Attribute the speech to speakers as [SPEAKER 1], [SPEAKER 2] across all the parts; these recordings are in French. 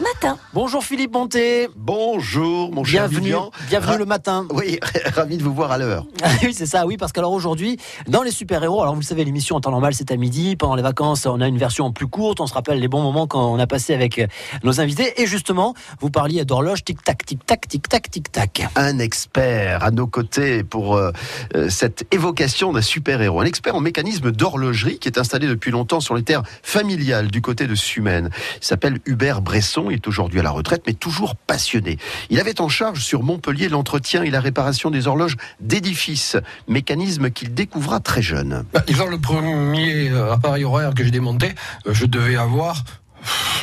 [SPEAKER 1] matin.
[SPEAKER 2] Bonjour Philippe Monté.
[SPEAKER 3] Bonjour mon cher
[SPEAKER 2] Bienvenue,
[SPEAKER 3] Vivian.
[SPEAKER 2] bienvenue
[SPEAKER 3] Ra-
[SPEAKER 2] le matin.
[SPEAKER 3] Oui, ravi de vous voir à l'heure.
[SPEAKER 2] oui, c'est ça, oui, parce qu'alors aujourd'hui, dans les super-héros, alors vous le savez, l'émission en temps normal, c'est à midi. Pendant les vacances, on a une version plus courte. On se rappelle les bons moments quand on a passé avec euh, nos invités. Et justement, vous parliez d'horloge, tic-tac, tic-tac, tic-tac, tic-tac.
[SPEAKER 3] Un expert à nos côtés pour euh, euh, cette évocation d'un super-héros. Un expert en mécanisme d'horlogerie qui est installé depuis longtemps sur les terres familiales du côté de Sumène. Il s'appelle Hubert Bresson. Il est aujourd'hui à la retraite, mais toujours passionné. Il avait en charge sur Montpellier l'entretien et la réparation des horloges d'édifices. Mécanisme qu'il découvra très jeune.
[SPEAKER 4] Bah, disons, le premier euh, appareil horaire que j'ai démonté, euh, je devais avoir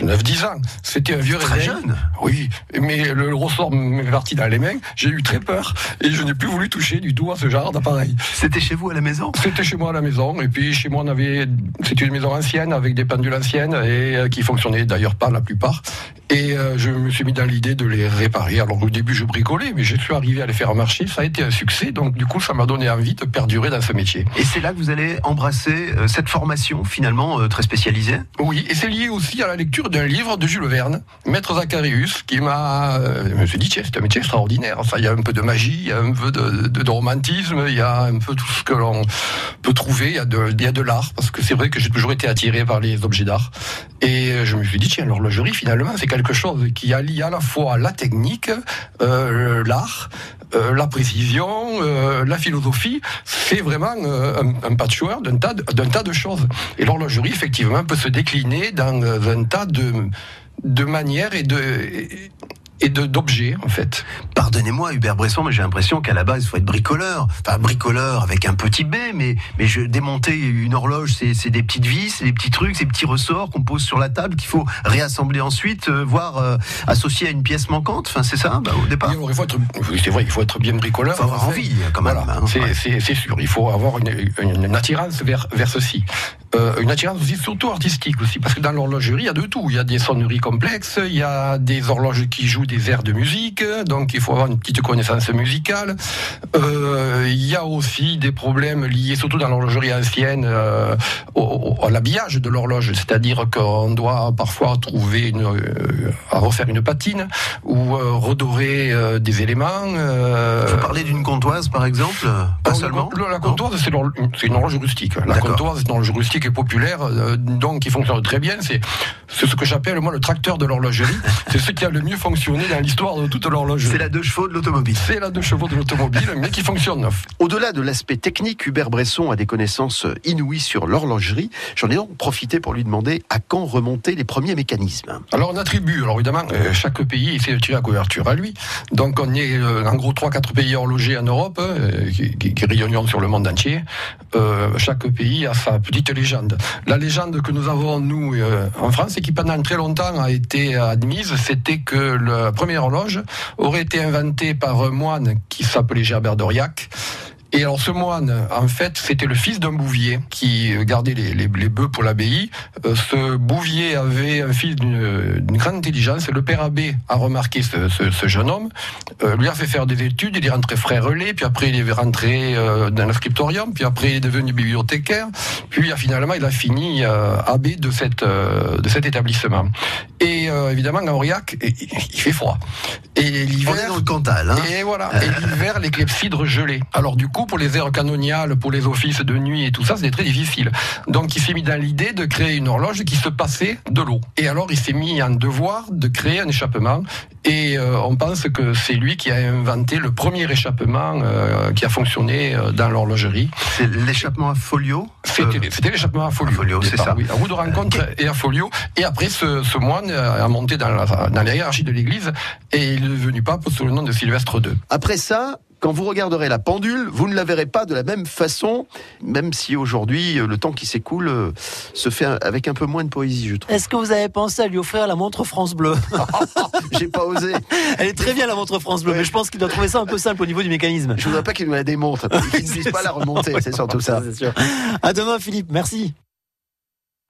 [SPEAKER 4] 9-10 ans. C'était un vieux
[SPEAKER 3] Très
[SPEAKER 4] réveil.
[SPEAKER 3] jeune.
[SPEAKER 4] Oui, mais le, le ressort m'est parti dans les mains. J'ai eu très peur et je n'ai plus voulu toucher du tout à ce genre d'appareil.
[SPEAKER 3] C'était chez vous à la maison?
[SPEAKER 4] C'était chez moi à la maison et puis chez moi on avait c'était une maison ancienne avec des pendules anciennes et euh, qui fonctionnaient d'ailleurs pas la plupart. Et euh, je me suis mis dans l'idée de les réparer. Alors au début je bricolais, mais je suis arrivé à les faire marcher. Ça a été un succès, donc du coup ça m'a donné envie de perdurer dans ce métier.
[SPEAKER 3] Et c'est là que vous allez embrasser euh, cette formation finalement euh, très spécialisée?
[SPEAKER 4] Oui, et c'est lié aussi à la lecture d'un livre de Jules Verne, Maître Zacharius, qui m'a. je me suis dit, tiens, c'est un métier extraordinaire. Enfin, il y a un peu de magie, il y a un peu de, de- de romantisme, il y a un peu tout ce que l'on peut trouver. Il y a de, il y a de l'art, parce que c'est vrai que j'ai toujours été attiré par les objets d'art. Et je me suis dit, tiens, l'horlogerie, finalement, c'est quelque chose qui allie à la fois la technique, euh, l'art, euh, la précision, euh, la philosophie. C'est vraiment un, patchwork d'un tas, de- d'un tas de choses. Et l'horlogerie, effectivement, peut se décliner dans un tas de, de manières et de et de- d'objets, en fait.
[SPEAKER 3] Pardonnez-moi, Hubert Bresson, mais j'ai l'impression qu'à la base, il faut être bricoleur. Enfin, bricoleur avec un petit B, mais, mais je, démonter une horloge, c'est c'est des petites vis, c'est des petits trucs, ces petits ressorts qu'on pose sur la table qu'il faut réassembler ensuite, euh, voire euh, associer à une pièce manquante. Enfin, c'est ça, bah, au départ.
[SPEAKER 4] Il faut être, c'est vrai, il faut être bien bricoleur.
[SPEAKER 3] Il faut avoir
[SPEAKER 4] En
[SPEAKER 3] envie, quand même.
[SPEAKER 4] Voilà,
[SPEAKER 3] hein.
[SPEAKER 4] c'est
[SPEAKER 3] Ouais.
[SPEAKER 4] sûr. Il faut avoir une, une- une attirance vers, vers ceci. Euh, une attirance aussi, surtout artistique aussi, parce que dans l'horlogerie, il y a de tout. Il y a des sonneries complexes, il y a des horloges qui jouent des airs de musique, donc il faut avoir une petite connaissance musicale. Euh, il y a aussi des problèmes liés, surtout dans l'horlogerie ancienne, euh, au- au- à l'habillage de l'horloge, c'est-à-dire qu'on doit parfois trouver une, euh, à refaire une patine ou redorer des éléments.
[SPEAKER 3] Vous parlez d'une comptoise, par exemple? Pas
[SPEAKER 4] alors,
[SPEAKER 3] seulement?
[SPEAKER 4] le- La comptoise, c'est une horloge rustique. La comptoise, c'est une horloge rustique et populaire, donc qui fonctionne très bien. C'est ce que j'appelle, moi, le tracteur de l'horlogerie. c'est ce qui a le mieux fonctionné dans l'histoire de toute l'horlogerie.
[SPEAKER 3] C'est la deux chevaux de l'automobile.
[SPEAKER 4] C'est la deux chevaux de l'automobile, mais qui fonctionne neuf.
[SPEAKER 3] Au-delà de l'aspect technique, Hubert Bresson a des connaissances inouïes sur l'horlogerie. J'en ai donc profité pour lui demander à quand remonter les premiers mécanismes.
[SPEAKER 4] Alors on attribue, alors évidemment, euh, chaque pays essaie de tirer la couverture à lui. Donc on est euh, en gros 3-4 pays horlogers en Europe, euh, qui, qui, qui rayonnent sur le monde entier. Chaque pays a sa petite légende. La légende que nous avons, nous, en France, et qui pendant très longtemps a été admise, c'était que la première horloge aurait été inventée par un moine qui s'appelait Gerbert d'Aurillac. Et alors ce moine, en fait, c'était le fils d'un bouvier qui gardait les, les, les bœufs pour l'abbaye. Euh, ce bouvier avait un fils d'une grande intelligence. Le père abbé a remarqué ce, ce, ce jeune homme, euh, lui a fait faire des études. Il est rentré frère relais, puis après il est rentré euh, dans le scriptorium, puis après il est devenu bibliothécaire. Puis euh, finalement il a fini euh, abbé de, cette, euh, de cet établissement. Et euh, évidemment, à Aurillac, il fait froid. Et
[SPEAKER 3] On est
[SPEAKER 4] l'hiver,
[SPEAKER 3] dans le Cantal. Hein
[SPEAKER 4] et voilà. Et l'hiver, les clepsydres gelés. Alors du coup, pour les heures canoniales, pour les offices de nuit et tout ça, c'était très difficile. Donc il s'est mis dans l'idée de créer une horloge qui se passait de l'eau. Et alors il s'est mis en devoir de créer un échappement. Et euh, on pense que c'est lui qui a inventé le premier échappement euh, qui a fonctionné euh, dans l'horlogerie.
[SPEAKER 3] C'est l'échappement à folio
[SPEAKER 4] C'était l'échappement à folio.
[SPEAKER 3] à folio, c'est ça.
[SPEAKER 4] Oui, à roue de rencontre et à folio. Et après, ce, ce moine a monté dans la, dans la hiérarchie de l'église et il est devenu pape sous le nom de Sylvestre II.
[SPEAKER 3] Après ça, quand vous regarderez la pendule, vous ne la verrez pas de la même façon, même si aujourd'hui, euh, le temps qui s'écoule euh, se fait avec un peu moins de poésie, je trouve.
[SPEAKER 2] Est-ce que vous avez pensé à lui offrir la montre France Bleu
[SPEAKER 3] J'ai pas osé.
[SPEAKER 2] Elle est très bien la montre France Bleu,
[SPEAKER 3] Ouais.
[SPEAKER 2] mais je pense qu'il doit trouver ça un peu simple au niveau du mécanisme.
[SPEAKER 3] Je voudrais pas qu'il me la démontre, qu'il ne puisse pas la remonter, c'est surtout ça.
[SPEAKER 2] À demain Philippe, merci.